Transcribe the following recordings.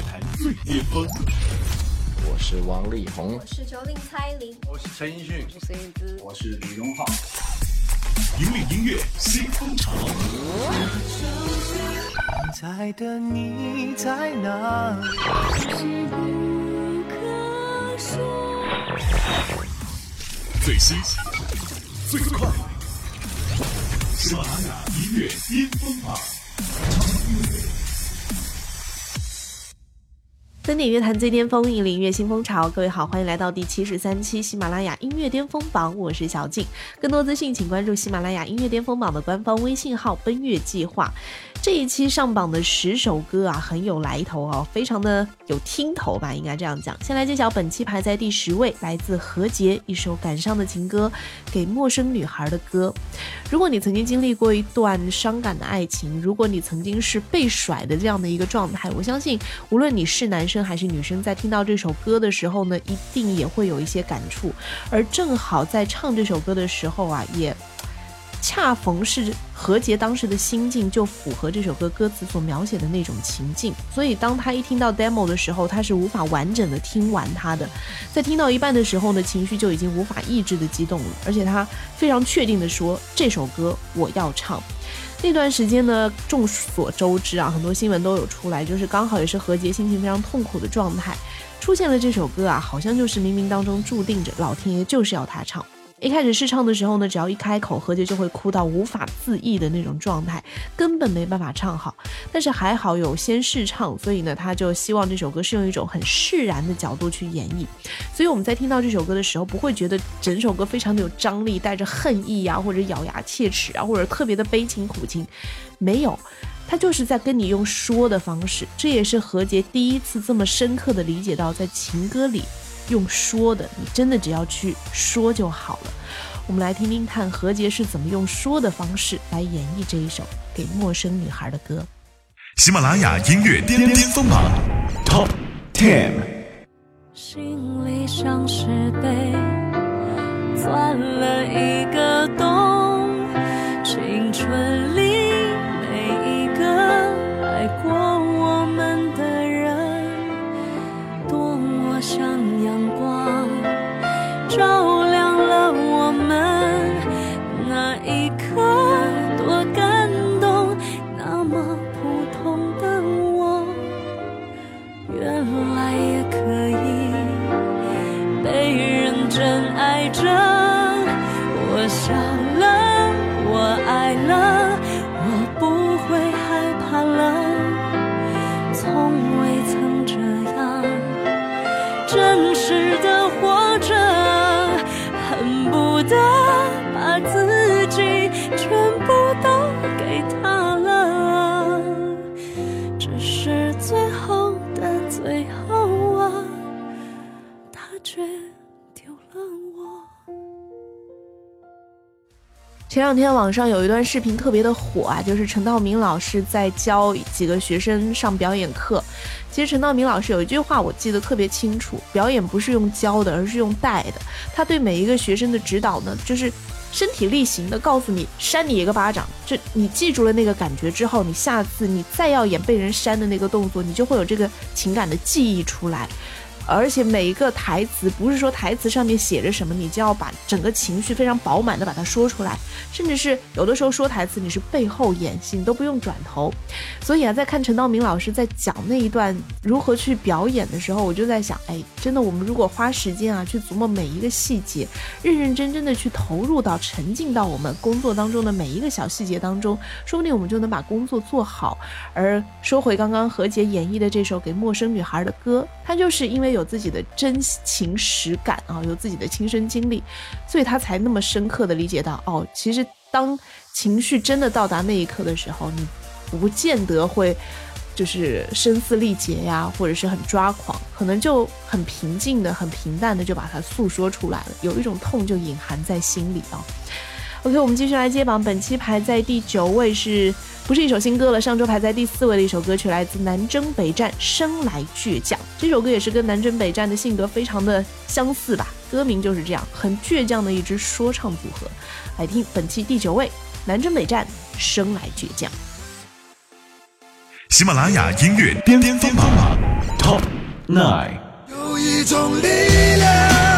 乐坛最巅峰。我是王力宏，我是九零蔡琳，我是陈奕迅，我是孙燕姿，我是李荣浩。引领音乐新风潮。在的你在哪？里？最新最快，喜马拉雅音乐巅峰榜。登顶乐坛最巅峰，引领音乐新风潮。各位好，欢迎来到第七十三期喜马拉雅音乐巅峰榜，我是小静。更多资讯，请关注喜马拉雅音乐巅峰榜的官方微信号“奔月计划”。这一期上榜的十首歌啊，很有来头哦，非常的有听头吧，应该这样讲。先来揭晓本期排在第十位，来自何洁一首感伤的情歌，《给陌生女孩的歌》。如果你曾经经历过一段伤感的爱情，如果你曾经是被甩的这样的一个状态，我相信无论你是男生还是女生，在听到这首歌的时候呢，一定也会有一些感触。而正好在唱这首歌的时候啊，也。恰逢是何洁当时的心境就符合这首歌歌词所描写的那种情境，所以当他一听到 demo 的时候，他是无法完整的听完它的，在听到一半的时候呢，情绪就已经无法抑制的激动了，而且他非常确定的说这首歌我要唱。那段时间呢，众所周知啊，很多新闻都有出来，就是刚好也是何洁心情非常痛苦的状态，出现了这首歌啊，好像就是冥冥当中注定着老天爷就是要他唱。一开始试唱的时候呢，只要一开口，何洁就会哭到无法自抑的那种状态，根本没办法唱好。但是还好有先试唱，所以呢，他就希望这首歌是用一种很释然的角度去演绎。所以我们在听到这首歌的时候，不会觉得整首歌非常的有张力，带着恨意啊，或者咬牙切齿啊，或者特别的悲情苦情，没有，他就是在跟你用说的方式。这也是何洁第一次这么深刻的理解到，在情歌里。用说的，你真的只要去说就好了。我们来听听看何洁是怎么用说的方式来演绎这一首给陌生女孩的歌。喜马拉雅音乐巅巅峰榜 Top Ten。心里像是被钻了一个洞，笑。前两天网上有一段视频特别的火啊，就是陈道明老师在教几个学生上表演课。其实陈道明老师有一句话我记得特别清楚：表演不是用教的，而是用带的。他对每一个学生的指导呢，就是身体力行的告诉你，扇你一个巴掌。就你记住了那个感觉之后，你下次你再要演被人扇的那个动作，你就会有这个情感的记忆出来。而且每一个台词不是说台词上面写着什么，你就要把整个情绪非常饱满的把它说出来，甚至是有的时候说台词你是背后演戏，你都不用转头。所以啊，在看陈道明老师在讲那一段如何去表演的时候，我就在想，哎，真的，我们如果花时间啊去琢磨每一个细节，认认真真的去投入到沉浸到我们工作当中的每一个小细节当中，说不定我们就能把工作做好。而说回刚刚何洁演绎的这首给陌生女孩的歌，它就是因为有。自己的真情实感啊，有自己的亲身经历，所以他才那么深刻的理解到，哦，其实当情绪真的到达那一刻的时候，你不见得会就是声嘶力竭呀，或者是很抓狂，可能就很平静的、很平淡的就把它诉说出来了，有一种痛就隐含在心里啊。OK，我们继续来接榜，本期排在第九位是。不是一首新歌了，上周排在第四位的一首歌曲，来自南征北战，生来倔强。这首歌也是跟南征北战的性格非常的相似吧，歌名就是这样，很倔强的一支说唱组合。来听本期第九位，南征北战，生来倔强。喜马拉雅音乐巅巅峰榜 Top Nine。有一种力量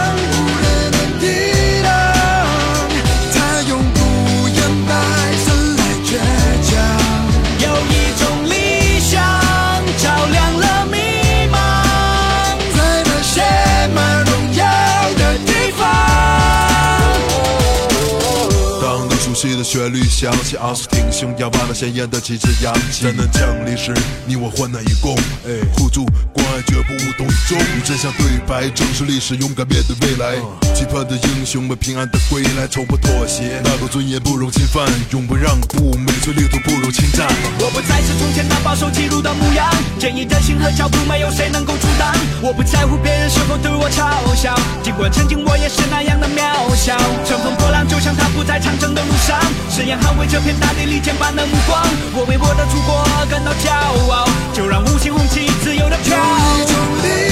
旋律响起，昂首挺胸，要把那鲜艳的旗帜扬起。灾难降临时，你我患难与共，互助爱，绝不无动于衷。与真相对白，正视历史，勇敢面对未来。期盼的英雄们平安的归来，从不妥协，那个尊严不容侵犯，永不让步，每寸领土不容侵占。我不再是从前那保守记录的模样，坚毅的心和脚步没有谁能够阻挡。我不在乎别人是否对我嘲笑，尽管曾经我也是那样的渺小。乘风破浪，就像他不在长征的路上，誓言捍卫这片大地利剑般的目光。我为我的祖国感到骄傲，就让五星红旗自由的飘。有一种力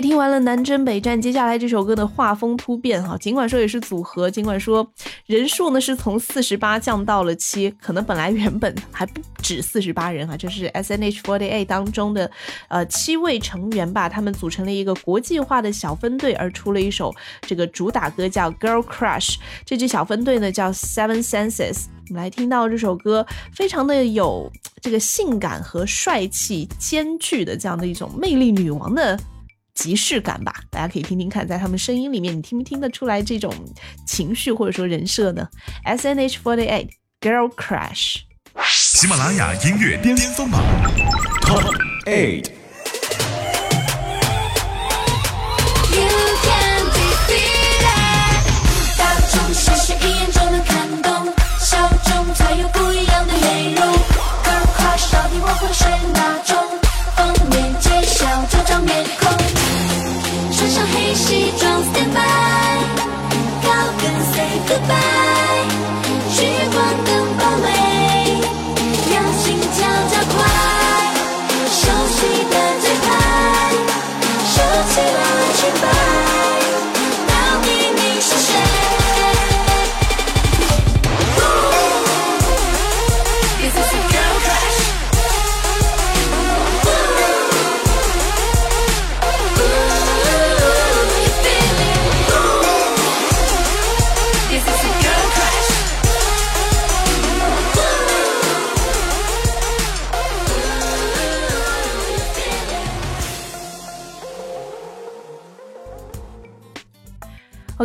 听完了南征北战，接下来这首歌的画风突变哈，尽管说也是组合，尽管说人数呢是从四十八降到了七，可能本来原本还不止四十八人啊，这是 S N H 4 8当中的呃七位成员吧，他们组成了一个国际化的小分队，而出了一首这个主打歌叫《Girl Crush》，这支小分队呢叫 Seven Senses。我们来听到这首歌，非常的有这个性感和帅气兼具的这样的一种魅力女王的即视感吧，大家可以听听看，在他们声音里面，你听不听得出来这种情绪或者说人设呢？S N H forty eight Girl Crush。喜马拉雅音乐巅峰榜 Top Eight。大众视线一眼就能看懂，小众才有不一样的内容。Girl crush 到底我会是哪种？Goodbye，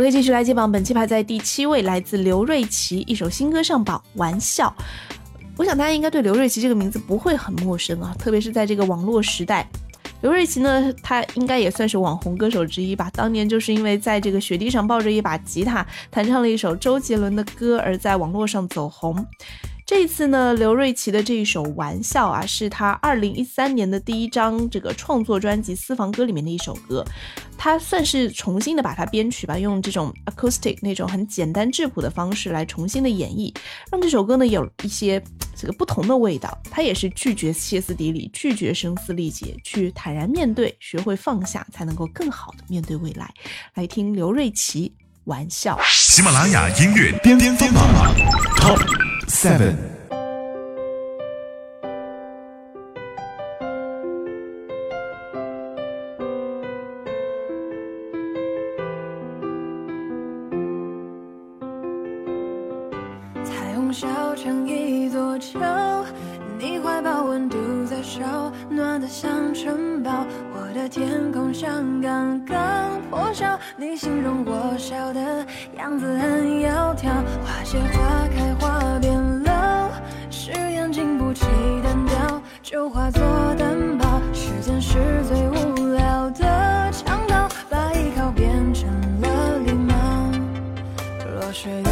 可以继续来接榜，本期排在第七位，来自刘瑞琦，一首新歌上榜，《玩笑》。我想大家应该对刘瑞琦这个名字不会很陌生啊，特别是在这个网络时代。刘瑞琦呢，他应该也算是网红歌手之一吧。当年就是因为在这个雪地上抱着一把吉他，弹唱了一首周杰伦的歌，而在网络上走红。这次呢，刘瑞琦的这一首《玩笑》啊，是他二零一三年的第一张这个创作专辑《私房歌》里面的一首歌，他算是重新的把它编曲吧，用这种 acoustic 那种很简单质朴的方式来重新的演绎，让这首歌呢有一些这个不同的味道。他也是拒绝歇斯底里，拒绝声嘶力竭，去坦然面对，学会放下，才能够更好的面对未来。来听刘瑞琦《玩笑》。喜马拉雅音乐巅巅峰榜 Top Seven。烧，暖得像城堡。我的天空像刚刚破晓，你形容我笑的样子很窈窕。花谢花开花变老，誓言经不起单调，就化作担保。时间是最无聊的强盗，把依靠变成了礼貌。落水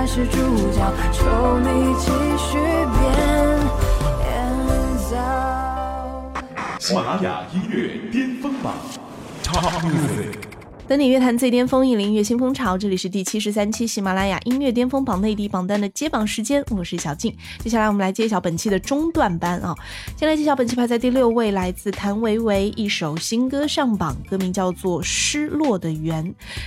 才是主角，求你继续变造。喜马拉雅音乐巅峰榜 Top Music。等你乐坛最巅峰，引领音乐新风潮。这里是第七十三期喜马拉雅音乐巅峰榜内地榜单的揭榜时间，我是小静。接下来我们来揭晓本期的中段班啊，先来揭晓本期排在第六位，来自谭维维一首新歌上榜，歌名叫做《失落的缘》。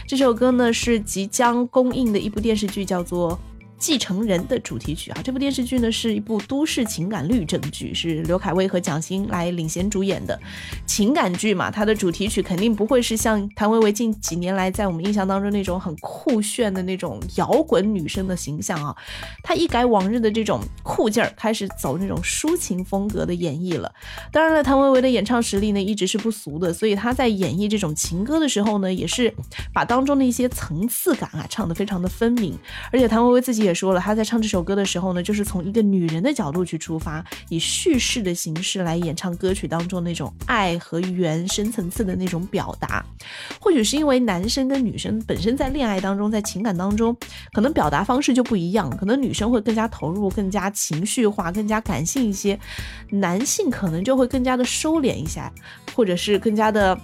这首歌呢是即将公映的一部电视剧，叫做。继承人的主题曲啊，这部电视剧呢是一部都市情感律政剧，是刘恺威和蒋欣来领衔主演的情感剧嘛。它的主题曲肯定不会是像谭维维近几年来在我们印象当中那种很酷炫的那种摇滚女生的形象啊。她一改往日的这种酷劲儿，开始走那种抒情风格的演绎了。当然了，谭维维的演唱实力呢一直是不俗的，所以她在演绎这种情歌的时候呢，也是把当中的一些层次感啊唱得非常的分明。而且谭维维自己也说了，他在唱这首歌的时候呢，就是从一个女人的角度去出发，以叙事的形式来演唱歌曲当中那种爱和缘深层次的那种表达。或许是因为男生跟女生本身在恋爱当中，在情感当中，可能表达方式就不一样，可能女生会更加投入、更加情绪化、更加感性一些，男性可能就会更加的收敛一下，或者是更加的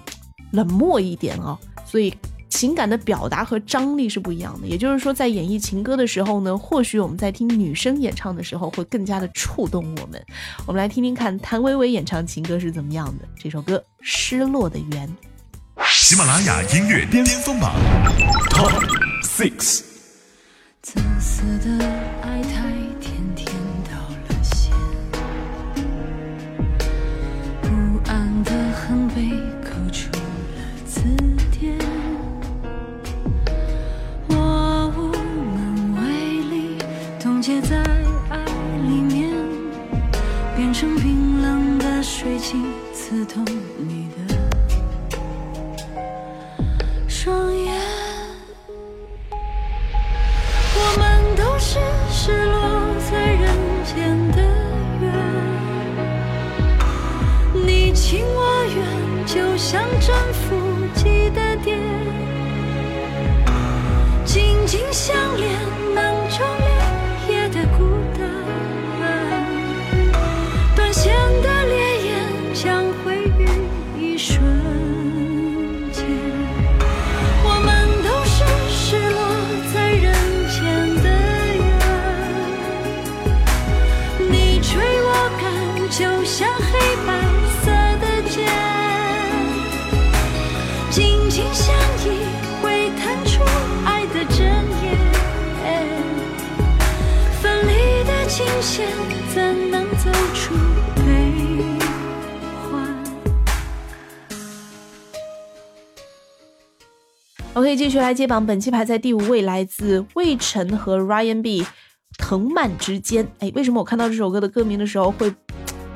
冷漠一点啊。所以。情感的表达和张力是不一样的，也就是说，在演绎情歌的时候呢，或许我们在听女生演唱的时候会更加的触动我们。我们来听听看谭维维演唱情歌是怎么样的。这首歌《失落的缘》。喜马拉雅音乐巅峰榜 Top Six。自私的爱太甜，前怎能走出悲欢？OK，继续来揭榜，本期排在第五位，来自魏晨和 Ryan B，《藤蔓之间》。哎，为什么我看到这首歌的歌名的时候会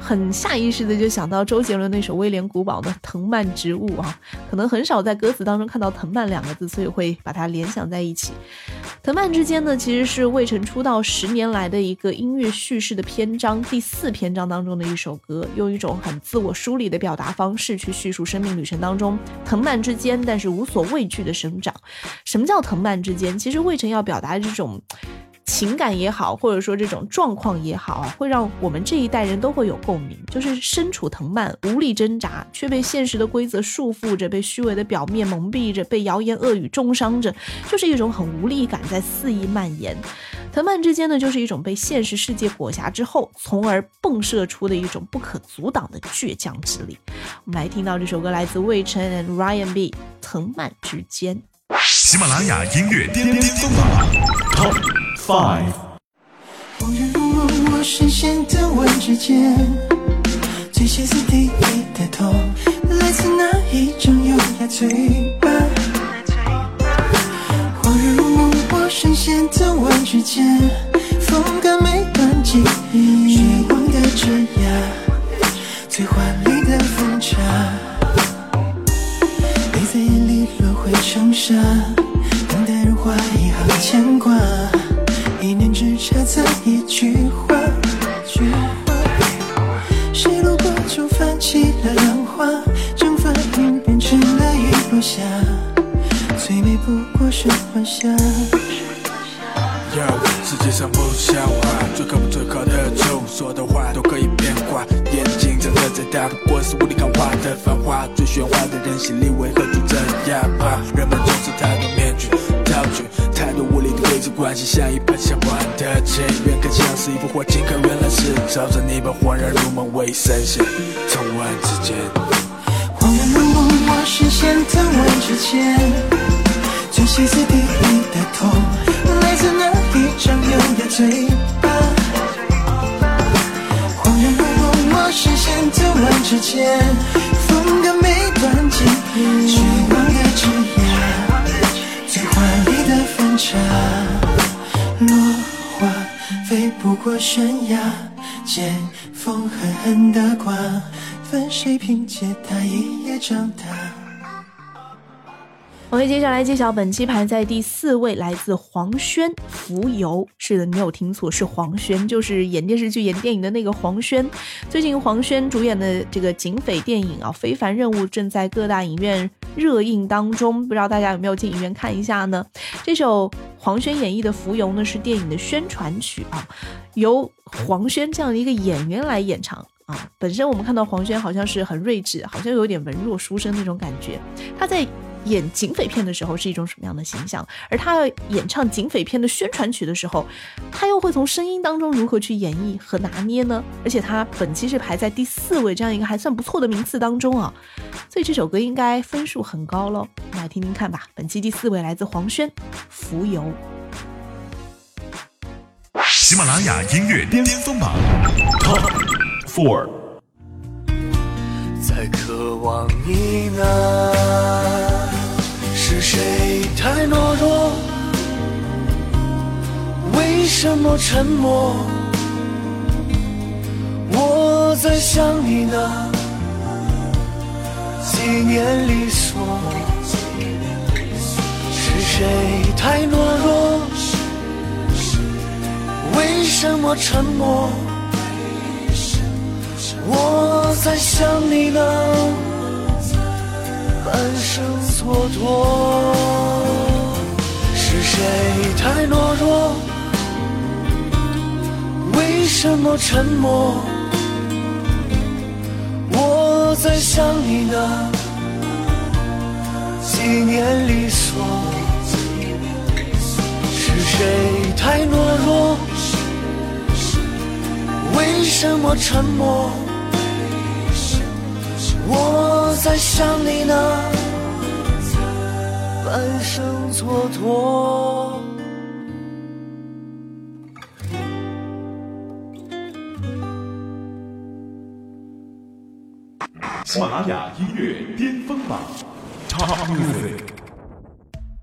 很下意识的就想到周杰伦那首《威廉古堡》的《藤蔓植物》啊？可能很少在歌词当中看到“藤蔓”两个字，所以会把它联想在一起。《藤蔓之间》呢，其实是魏晨出道十年来的一个音乐叙事的篇章，第四篇章当中的一首歌，用一种很自我梳理的表达方式去叙述生命旅程当中藤蔓之间，但是无所畏惧的生长。什么叫藤蔓之间？其实魏晨要表达的这种。情感也好，或者说这种状况也好啊，会让我们这一代人都会有共鸣。就是身处藤蔓，无力挣扎，却被现实的规则束缚着，被虚伪的表面蒙蔽着，被谣言恶语重伤着，就是一种很无力感在肆意蔓延。藤蔓之间呢，就是一种被现实世界裹挟之后，从而迸射出的一种不可阻挡的倔强之力。我们来听到这首歌，来自魏晨 and Ryan B，《藤蔓之间》。喜马拉雅音乐巅巅峰榜 Top Five。恍然如梦，我深陷藤蔓之间，最歇斯底里的痛，来自哪一种优雅嘴巴？恍然如梦，我深陷藤蔓之间，风干每段记忆，绝望的枝桠，最华丽的风茶，你在眼里落灰成沙，大，不过是雾里看花的繁华。最喧哗的人心里为何住着哑巴？人们总是太多面具道具，太多无力的规则关系，像一本想不完的情，远看像是一幅画，近看原来是照着你把恍然如梦为神仙，从晚之间。恍然如梦，我视线腾问之间，最歇斯底里的痛，来自那的瓜，分谁凭借他一夜长大。我们接下来揭晓本期排在第四位，来自黄轩《浮游》。是的，你没有听错，是黄轩，就是演电视剧、演电影的那个黄轩。最近黄轩主演的这个警匪电影啊，《非凡任务》正在各大影院热映当中，不知道大家有没有进影院看一下呢？这首黄轩演绎的《浮游》呢，是电影的宣传曲啊，由黄轩这样的一个演员来演唱。啊，本身我们看到黄轩好像是很睿智，好像有点文弱书生那种感觉。他在演警匪片的时候是一种什么样的形象？而他要演唱警匪片的宣传曲的时候，他又会从声音当中如何去演绎和拿捏呢？而且他本期是排在第四位，这样一个还算不错的名次当中啊，所以这首歌应该分数很高喽。来听听看吧，本期第四位来自黄轩，《浮游》。喜马拉雅音乐巅峰榜 Four。在渴望你呢？是谁太懦弱？为什么沉默？我在想你呢，纪念里说，是谁太懦弱？为什么沉默？我在想你呢，半生蹉跎。是谁太懦弱？为什么沉默？我在想你呢，几年里说，是谁太懦弱？为什么沉默？我在想你呢，半生蹉跎。喜马拉雅音乐巅峰榜 Top Music。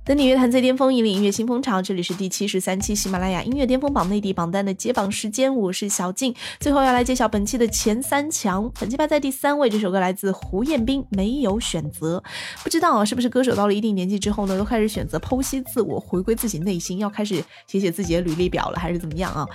等你乐坛最巅峰，引领音乐新风潮。这里是第七十三期喜马拉雅音乐巅峰榜内地榜单的揭榜时间，我是小静。最后要来揭晓本期的前三强，本期排在第三位，这首歌来自胡彦斌，《没有选择》。不知道啊，是不是歌手到了一定年纪之后呢，都开始选择剖析自我，回归自己内心，要开始写写自己的履历表了，还是怎么样啊？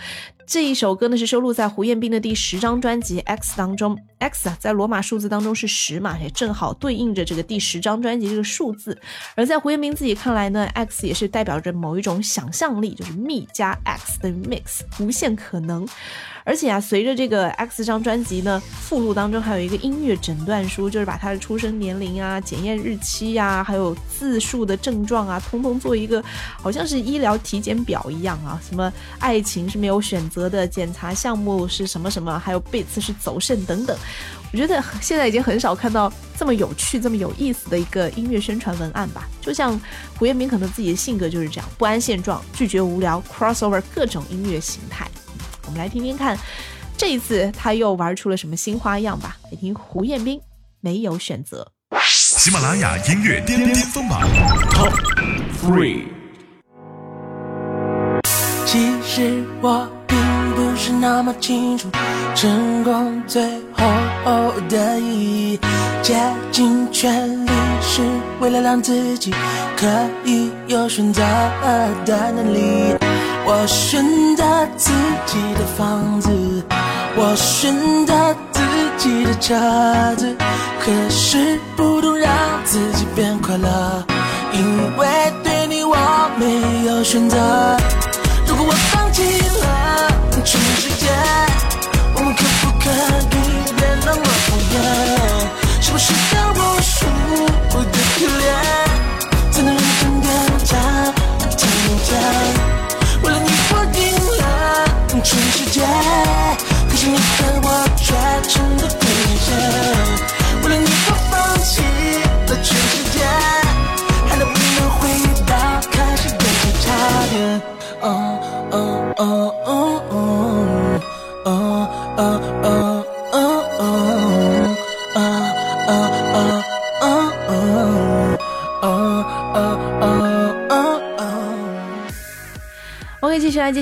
这一首歌呢是收录在胡彦斌的第十张专辑《X》当中。X 啊，在罗马数字当中是十嘛，也正好对应着这个第十张专辑这个数字。而在胡彦斌自己看来呢，X 也是代表着某一种想象力，就是 Me 加 X 等于 Mix，无限可能。而且啊，随着这个 X 张专辑呢，附录当中还有一个音乐诊断书，就是把他的出生年龄啊、检验日期呀，还有自述的症状啊，通通做一个好像是医疗体检表一样啊。什么爱情是没有选择的，检查项目是什么什么，还有贝茨是走肾等等。我觉得现在已经很少看到这么有趣、这么有意思的一个音乐宣传文案吧。就像胡彦斌可能自己的性格就是这样，不安现状，拒绝无聊，crossover 各种音乐形态。来听听看，这一次他又玩出了什么新花样吧？来听胡彦斌，没有选择。喜马拉雅音乐巅巅峰榜 Top Three。其实我并不是那么清楚，成功最后的意义，竭尽全力是为了让自己可以有选择的能力。我选择自己的房子，我选择自己的车子，可是不懂让自己变快乐，因为对你我没有选择。如果我放弃了，全世界，我们可不可以别那么讨厌？是不是要我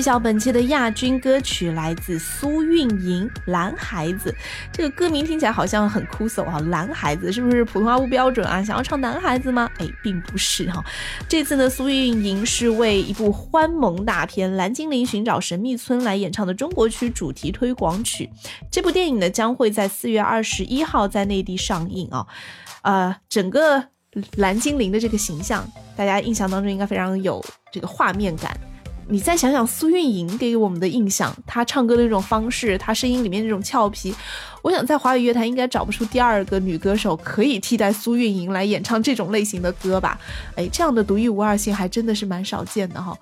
晓本期的亚军歌曲，来自苏运莹《蓝孩子》。这个歌名听起来好像很酷搜啊，蓝孩子是不是普通话不标准啊？想要唱男孩子吗？哎，并不是哈、这次呢，苏运莹是为一部欢萌大片《蓝精灵寻找神秘村》来演唱的中国区主题推广曲。这部电影呢，将会在四月二十一号在内地上映啊。呃，整个蓝精灵的这个形象，大家印象当中应该非常有这个画面感。你再想想苏运莹给我们的印象，她唱歌的那种方式，她声音里面那种俏皮，我想在华语乐坛应该找不出第二个女歌手可以替代苏运莹来演唱这种类型的歌吧？哎，这样的独一无二性还真的是蛮少见的哈，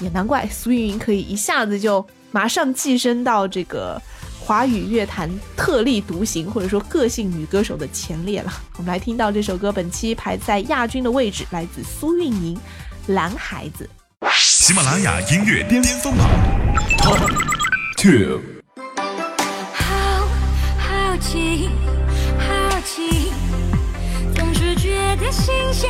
也难怪苏运莹可以一下子就马上跻身到这个华语乐坛特立独行或者说个性女歌手的前列了。我们来听到这首歌，本期排在亚军的位置，来自苏运莹，《蓝孩子》。喜马拉雅音乐巅峰榜 Top Two。好好奇，好奇，总是觉得新鲜，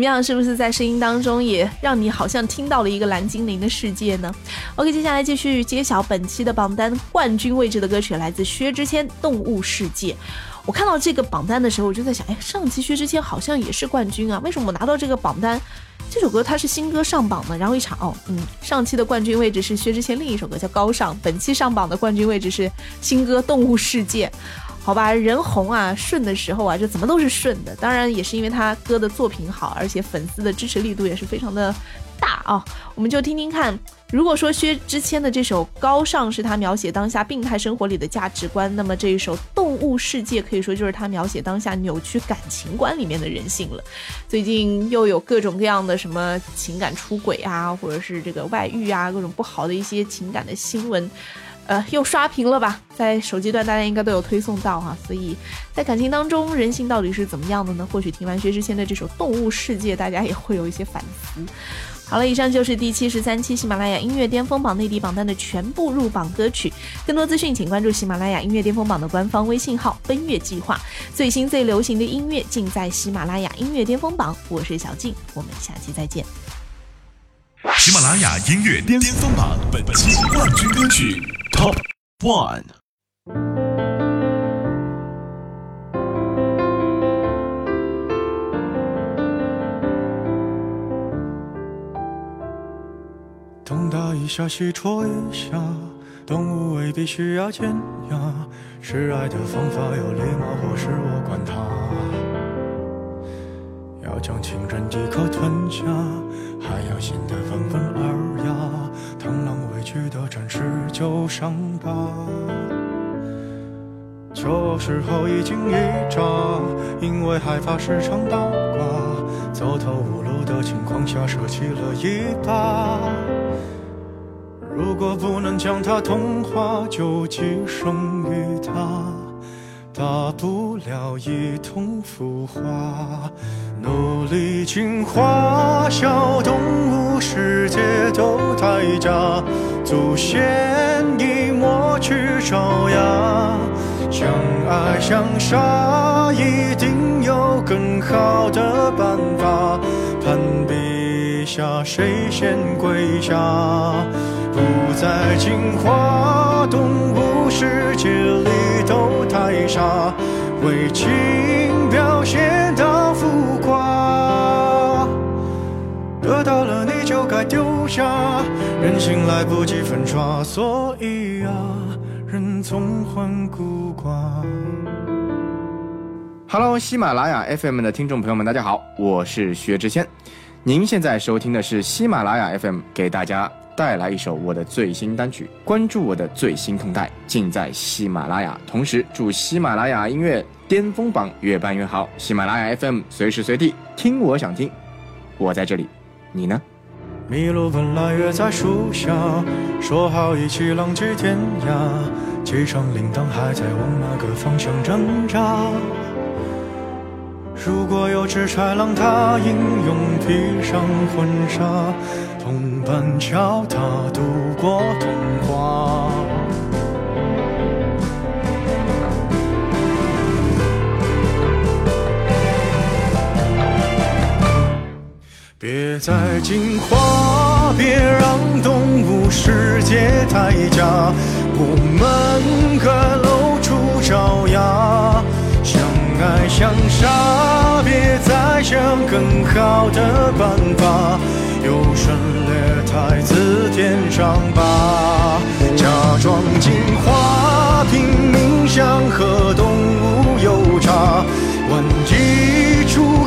怎么样？是不是在声音当中也让你好像听到了一个蓝精灵的世界呢？OK，接下来继续揭晓本期的榜单冠军位置的歌曲，来自薛之谦《动物世界》。我看到这个榜单的时候，我就在想，哎，上期薛之谦好像也是冠军啊，为什么我拿到这个榜单？这首歌它是新歌上榜的，然后一查，哦，嗯，上期的冠军位置是薛之谦另一首歌叫《高尚》，本期上榜的冠军位置是新歌《动物世界》。好吧，人红啊，顺的时候啊，就怎么都是顺的。当然也是因为他歌的作品好，而且粉丝的支持力度也是非常的大啊。我们就听听看如果说薛之谦的这首《高尚》是他描写当下病态生活里的价值观，那么这一首《动物世界》可以说就是他描写当下扭曲感情观里面的人性了。最近又有各种各样的什么情感出轨啊，或者是这个外遇啊，各种不好的一些情感的新闻。呃，又刷屏了吧？在手机端大家应该都有推送到哈，所以在感情当中，人性到底是怎么样的呢？或许听完薛之谦的这首《动物世界》，大家也会有一些反思。好了，以上就是第七十三期喜马拉雅音乐巅峰榜内地榜单的全部入榜歌曲。更多资讯，请关注喜马拉雅音乐巅峰榜的官方微信号“奔月计划”，最新最流行的音乐尽在喜马拉雅音乐巅峰榜。我是小静，我们下期再见。喜马拉雅音乐巅峰榜本期冠军歌曲 Top One。东打一下，西戳一下，动物未必需要尖牙，示爱的方法有礼貌或是我管它。将情人一口吞下，还要显得温文尔雅，螳螂委屈的展示旧伤疤。这时候一惊一乍，因为害怕时常倒挂，走投无路的情况下舍弃了一把。如果不能将它同化，就寄生于它，大不了一同腐化。努力进化，小动物世界都太假，祖先已抹去爪牙。相爱相杀，一定有更好的办法。攀比下，谁先跪下？不再进化，动物世界里都太傻，为情表现到了你就该丢下，人心来不及粉刷，所以啊，人总患孤寡。Hello，喜马拉雅 FM 的听众朋友们，大家好，我是薛之谦。您现在收听的是喜马拉雅 FM 给大家带来一首我的最新单曲，关注我的最新动态，尽在喜马拉雅。同时，祝喜马拉雅音乐巅峰榜越办越好，喜马拉雅 FM 随时随地听我想听，我在这里，你呢？麋鹿本来约在树下，说好一起浪迹天涯，机场铃铛还在往那个方向挣扎。如果有只豺狼，它英勇披上婚纱，同伴教它度过童话。别再进化，别让动物世界太假，我们该露出爪牙。相爱相杀，别再想更好的办法，优胜劣汰字典上吧。假装进化，拼命想和动物有差，玩一出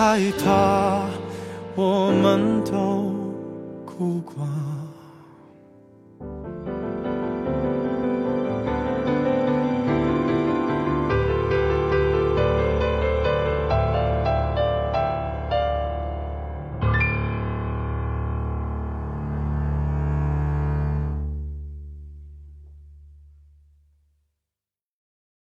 害怕，我们都。